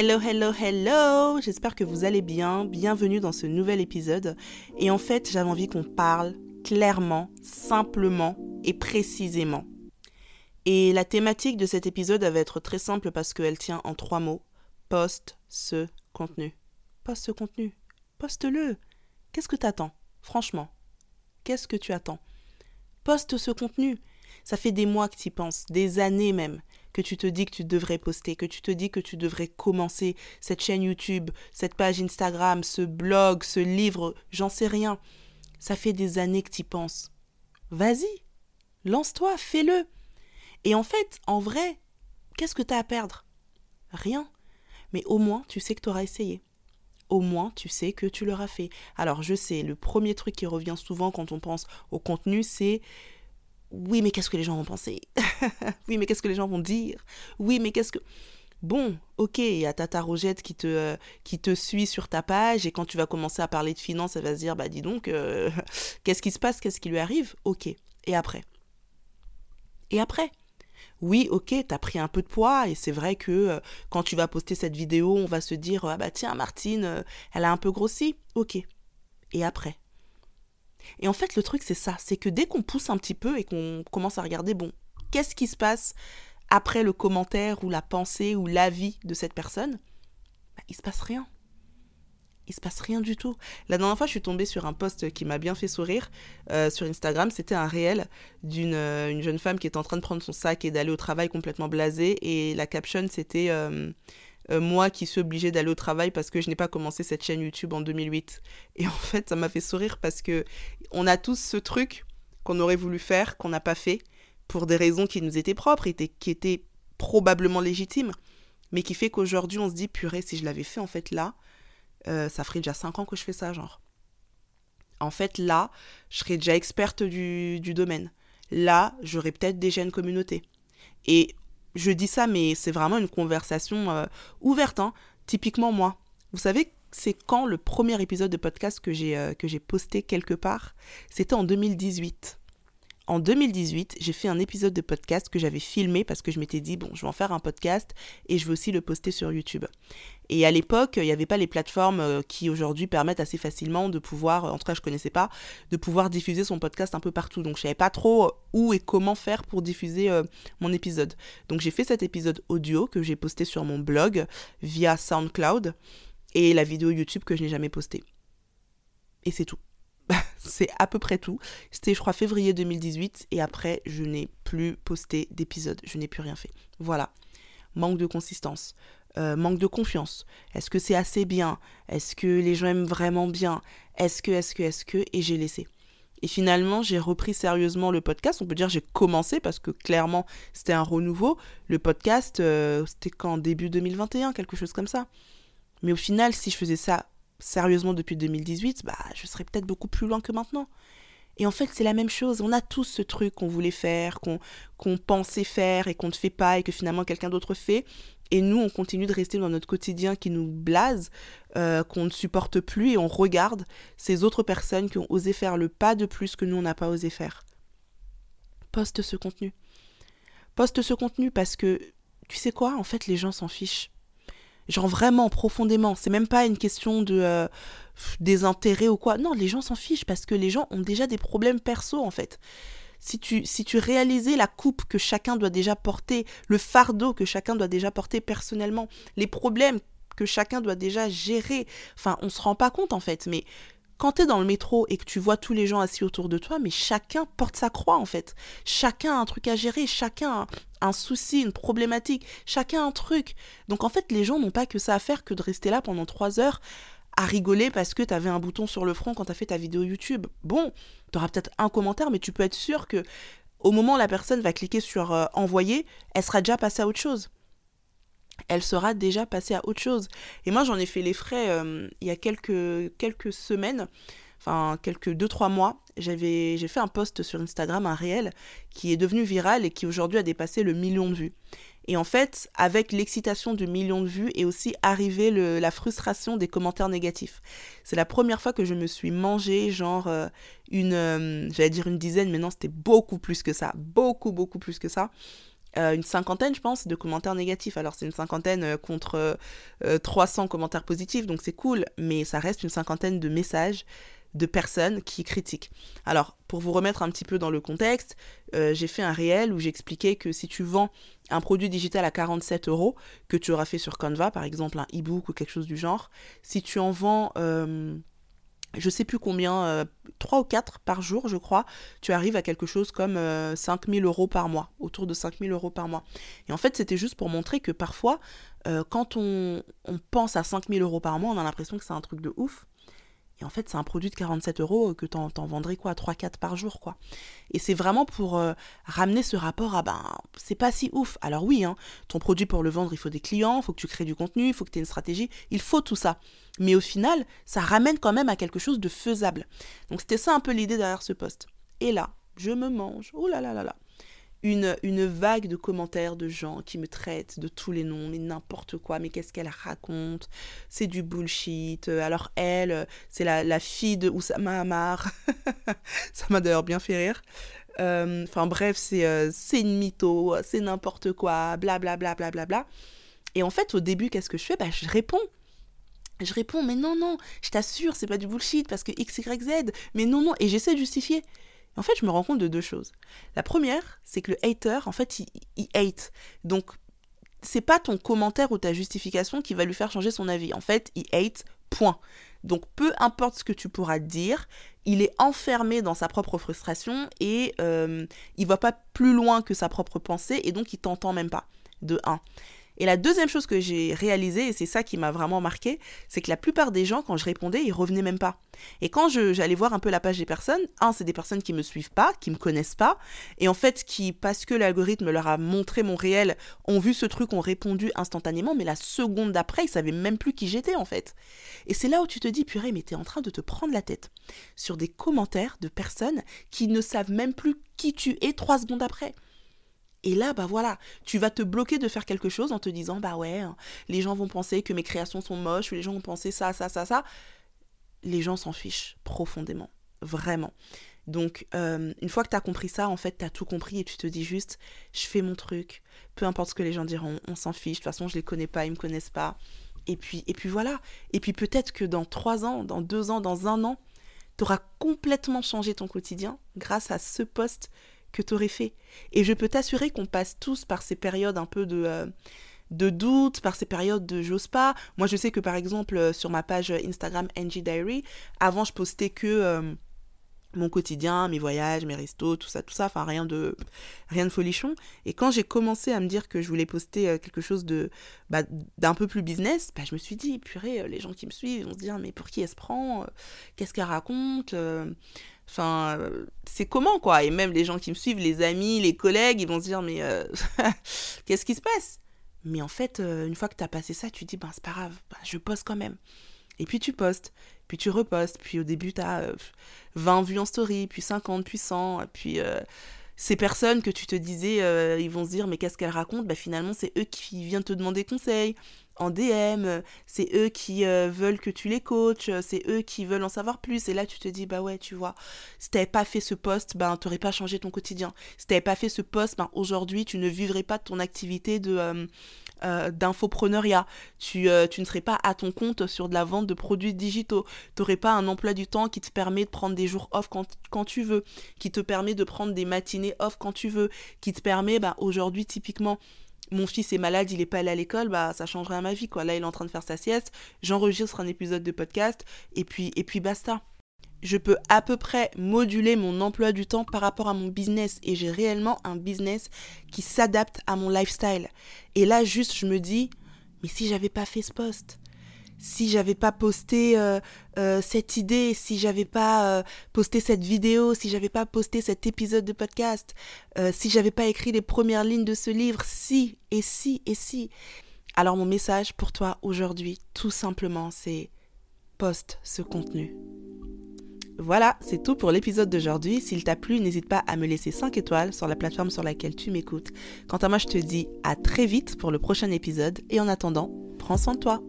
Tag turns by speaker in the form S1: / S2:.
S1: Hello, hello, hello J'espère que vous allez bien. Bienvenue dans ce nouvel épisode. Et en fait, j'avais envie qu'on parle clairement, simplement et précisément. Et la thématique de cet épisode va être très simple parce qu'elle tient en trois mots. Poste ce contenu. Poste ce contenu. Poste-le. Qu'est-ce que t'attends Franchement? Qu'est-ce que tu attends? Poste ce contenu. Ça fait des mois que tu y penses, des années même, que tu te dis que tu devrais poster, que tu te dis que tu devrais commencer cette chaîne YouTube, cette page Instagram, ce blog, ce livre, j'en sais rien. Ça fait des années que tu penses. Vas-y, lance-toi, fais-le. Et en fait, en vrai, qu'est-ce que tu as à perdre? Rien. Mais au moins, tu sais que tu auras essayé. Au moins, tu sais que tu l'auras fait. Alors, je sais, le premier truc qui revient souvent quand on pense au contenu, c'est oui, mais qu'est-ce que les gens vont penser? Oui, mais qu'est-ce que les gens vont dire? Oui, mais qu'est-ce que... Bon, ok, il y a Tata Rogette qui te, euh, qui te suit sur ta page et quand tu vas commencer à parler de finances, elle va se dire, bah dis donc, euh, qu'est-ce qui se passe? Qu'est-ce qui lui arrive? Ok, et après? Et après? Oui, ok, t'as pris un peu de poids et c'est vrai que euh, quand tu vas poster cette vidéo, on va se dire, ah bah tiens, Martine, elle a un peu grossi. Ok. Et après? Et en fait, le truc, c'est ça. C'est que dès qu'on pousse un petit peu et qu'on commence à regarder, bon, qu'est-ce qui se passe après le commentaire ou la pensée ou l'avis de cette personne bah, Il se passe rien. Il se passe rien du tout. La dernière fois, je suis tombée sur un post qui m'a bien fait sourire euh, sur Instagram. C'était un réel d'une euh, une jeune femme qui est en train de prendre son sac et d'aller au travail complètement blasée. Et la caption, c'était euh, euh, moi qui suis obligée d'aller au travail parce que je n'ai pas commencé cette chaîne YouTube en 2008. Et en fait, ça m'a fait sourire parce que on a tous ce truc qu'on aurait voulu faire, qu'on n'a pas fait, pour des raisons qui nous étaient propres, et qui étaient probablement légitimes, mais qui fait qu'aujourd'hui on se dit, purée, si je l'avais fait en fait là, euh, ça ferait déjà 5 ans que je fais ça, genre. En fait, là, je serais déjà experte du, du domaine. Là, j'aurais peut-être déjà une communauté. Et je dis ça, mais c'est vraiment une conversation euh, ouverte. Hein. Typiquement moi. Vous savez, c'est quand le premier épisode de podcast que j'ai euh, que j'ai posté quelque part? C'était en 2018 en 2018, j'ai fait un épisode de podcast que j'avais filmé parce que je m'étais dit, bon, je vais en faire un podcast et je vais aussi le poster sur YouTube. Et à l'époque, il n'y avait pas les plateformes euh, qui aujourd'hui permettent assez facilement de pouvoir, en tout cas je connaissais pas, de pouvoir diffuser son podcast un peu partout. Donc je savais pas trop euh, où et comment faire pour diffuser euh, mon épisode. Donc j'ai fait cet épisode audio que j'ai posté sur mon blog via SoundCloud et la vidéo YouTube que je n'ai jamais postée. Et c'est tout. C'est à peu près tout. C'était, je crois, février 2018. Et après, je n'ai plus posté d'épisode. Je n'ai plus rien fait. Voilà. Manque de consistance. Euh, manque de confiance. Est-ce que c'est assez bien? Est-ce que les gens aiment vraiment bien? Est-ce que, est-ce que, est-ce que? Et j'ai laissé. Et finalement, j'ai repris sérieusement le podcast. On peut dire j'ai commencé parce que clairement, c'était un renouveau. Le podcast, euh, c'était qu'en début 2021, quelque chose comme ça. Mais au final, si je faisais ça sérieusement depuis 2018, bah, je serais peut-être beaucoup plus loin que maintenant. Et en fait, c'est la même chose. On a tous ce truc qu'on voulait faire, qu'on pensait faire et qu'on ne fait pas et que finalement quelqu'un d'autre fait. Et nous, on continue de rester dans notre quotidien qui nous blase, euh, qu'on ne supporte plus et on regarde ces autres personnes qui ont osé faire le pas de plus que nous, on n'a pas osé faire. Poste ce contenu. Poste ce contenu parce que, tu sais quoi, en fait, les gens s'en fichent. Genre vraiment profondément. C'est même pas une question de euh, désintérêt ou quoi. Non, les gens s'en fichent parce que les gens ont déjà des problèmes perso en fait. Si tu, si tu réalisais la coupe que chacun doit déjà porter, le fardeau que chacun doit déjà porter personnellement, les problèmes que chacun doit déjà gérer, enfin on se rend pas compte en fait, mais quand tu es dans le métro et que tu vois tous les gens assis autour de toi, mais chacun porte sa croix en fait. Chacun a un truc à gérer, chacun a un souci, une problématique, chacun a un truc. Donc en fait, les gens n'ont pas que ça à faire que de rester là pendant trois heures à rigoler parce que tu avais un bouton sur le front quand tu as fait ta vidéo YouTube. Bon, tu auras peut-être un commentaire, mais tu peux être sûr que au moment où la personne va cliquer sur euh, envoyer, elle sera déjà passée à autre chose elle sera déjà passée à autre chose. Et moi, j'en ai fait les frais euh, il y a quelques, quelques semaines, enfin quelques 2-3 mois. J'avais, j'ai fait un post sur Instagram, un réel, qui est devenu viral et qui aujourd'hui a dépassé le million de vues. Et en fait, avec l'excitation du million de vues est aussi arrivé la frustration des commentaires négatifs. C'est la première fois que je me suis mangé genre euh, une, euh, j'allais dire une dizaine, mais non, c'était beaucoup plus que ça, beaucoup beaucoup plus que ça, euh, une cinquantaine, je pense, de commentaires négatifs. Alors, c'est une cinquantaine euh, contre 300 euh, commentaires positifs, donc c'est cool, mais ça reste une cinquantaine de messages de personnes qui critiquent. Alors, pour vous remettre un petit peu dans le contexte, j'ai fait un réel où j'expliquais que si tu vends un produit digital à 47 euros, que tu auras fait sur Canva, par exemple un e-book ou quelque chose du genre, si tu en vends je sais plus combien, euh, 3 ou 4 par jour, je crois, tu arrives à quelque chose comme euh, 5000 euros par mois, autour de 5000 euros par mois. Et en fait, c'était juste pour montrer que parfois, euh, quand on, on, pense à 5000 euros par mois, on a l'impression que c'est un truc de ouf. Et en fait, c'est un produit de 47 euros que t'en, en vendrais quoi, 3-4 par jour, quoi. Et c'est vraiment pour euh, ramener ce rapport à, ben, c'est pas si ouf. Alors oui, hein, ton produit pour le vendre, il faut des clients, il faut que tu crées du contenu, il faut que tu aies une stratégie, il faut tout ça. Mais au final, ça ramène quand même à quelque chose de faisable. Donc c'était ça un peu l'idée derrière ce poste. Et là, je me mange, oh là là là là, une, vague de commentaires de gens qui me traitent de tous les noms, mais n'importe quoi, mais qu'est-ce qu'elle raconte? C'est du bullshit. Alors elle, c'est la, fille de Oussama Amar. Ça m'a d'ailleurs bien fait rire. Euh, enfin bref, c'est euh, une mytho, c'est n'importe quoi, blablabla. Bla, bla, bla, Et en fait, au début, qu'est-ce que je fais? Bah, Je réponds. Je réponds, mais non, non, je t'assure, c'est pas du bullshit parce que X, Y, Z. Mais non, non. Et j'essaie de justifier. En fait, je me rends compte de deux choses. La première, c'est que le hater, en fait, il, hate. Donc, c'est pas ton commentaire ou ta justification qui va lui faire changer son avis. En fait, il hate, point. Donc, peu importe ce que tu pourras dire, il est enfermé dans sa propre frustration et euh, il va pas plus loin que sa propre pensée et donc il t'entend même pas. De 1. Et la deuxième chose que j'ai réalisée, et c'est ça qui m'a vraiment marqué, c'est que la plupart des gens, quand je répondais, ils revenaient même pas. Et quand j'allais voir un peu la page des personnes, un, c'est des personnes qui me suivent pas, qui me connaissent pas, et en fait, qui, parce que l'algorithme leur a montré mon réel, ont vu ce truc, ont répondu instantanément, mais la seconde d'après, ils savaient même plus qui j'étais, en fait. Et c'est là où tu te dis, purée, mais t'es en train de te prendre la tête sur des commentaires de personnes qui ne savent même plus qui tu es trois secondes après. Et là, bah voilà, tu vas te bloquer de faire quelque chose en te disant, bah ouais, hein, les gens vont penser que mes créations sont moches, ou les gens vont penser ça, ça, ça, ça. Les gens s'en fichent profondément, vraiment. Donc, euh, une fois que tu as compris ça, en fait, tu as tout compris et tu te dis juste, je fais mon truc, peu importe ce que les gens diront, on s'en fiche, de toute façon, je les connais pas, ils me connaissent pas. Et puis, et puis voilà. Et puis peut-être que dans trois ans, dans deux ans, dans un an, tu auras complètement changé ton quotidien grâce à ce poste que tu aurais fait. Et je peux t'assurer qu'on passe tous par ces périodes un peu de, euh, de doute, par ces périodes de j'ose pas. Moi, je sais que par exemple, euh, sur ma page Instagram NG Diary, avant, je postais que. Euh, mon quotidien, mes voyages, mes restos, tout ça, tout ça, enfin rien de rien de folichon. Et quand j'ai commencé à me dire que je voulais poster quelque chose de bah, d'un peu plus business, bah, je me suis dit purée, les gens qui me suivent vont se dire mais pour qui elle se prend, qu'est-ce qu'elle raconte, Enfin, c'est comment quoi. Et même les gens qui me suivent, les amis, les collègues, ils vont se dire mais euh, qu'est-ce qui se passe? Mais en fait, euh, une fois que tu as passé ça, tu te dis ben c'est pas grave, ben, je poste quand même. Et puis tu postes, puis tu repostes, puis au début tu as 20 vues en story, puis 50, puis 100, puis euh, ces personnes que tu te disais, ils vont se dire mais qu'est-ce qu'elles racontent? Ben, Finalement, c'est eux qui viennent te demander conseil en DM, c'est eux qui euh, veulent que tu les coaches, c'est eux qui veulent en savoir plus. Et là, tu te dis, bah ouais, tu vois, si t'avais pas fait ce poste, ben t'aurais pas changé ton quotidien. Si t'avais pas fait ce poste, ben aujourd'hui, tu ne vivrais pas ton activité de euh, euh, d'infopreneuriat. Tu, tu ne serais pas à ton compte sur de la vente de produits digitaux. T'aurais pas un emploi du temps qui te permet de prendre des jours off quand, quand tu veux, qui te permet de prendre des matinées off quand tu veux, qui te permet, ben aujourd'hui, typiquement, mon fils est malade, il est pas allé à l'école, bah ça changerait à ma vie quoi. Là, il est en train de faire sa sieste, j'enregistre un épisode de podcast et puis et puis basta. Je peux à peu près moduler mon emploi du temps par rapport à mon business et j'ai réellement un business qui s'adapte à mon lifestyle. Et là juste je me dis mais si j'avais pas fait ce poste, si j'avais pas posté euh, euh, cette idée, si j'avais pas euh, posté cette vidéo, si j'avais pas posté cet épisode de podcast, si j'avais pas écrit les premières lignes de ce livre, si et si et si. Alors mon message pour toi aujourd'hui, tout simplement, c'est poste ce contenu. Voilà, c'est tout pour l'épisode d'aujourd'hui. S'il t'a plu, n'hésite pas à me laisser 5 étoiles sur la plateforme sur laquelle tu m'écoutes. Quant à moi, je te dis à très vite pour le prochain épisode et en attendant, prends soin de toi.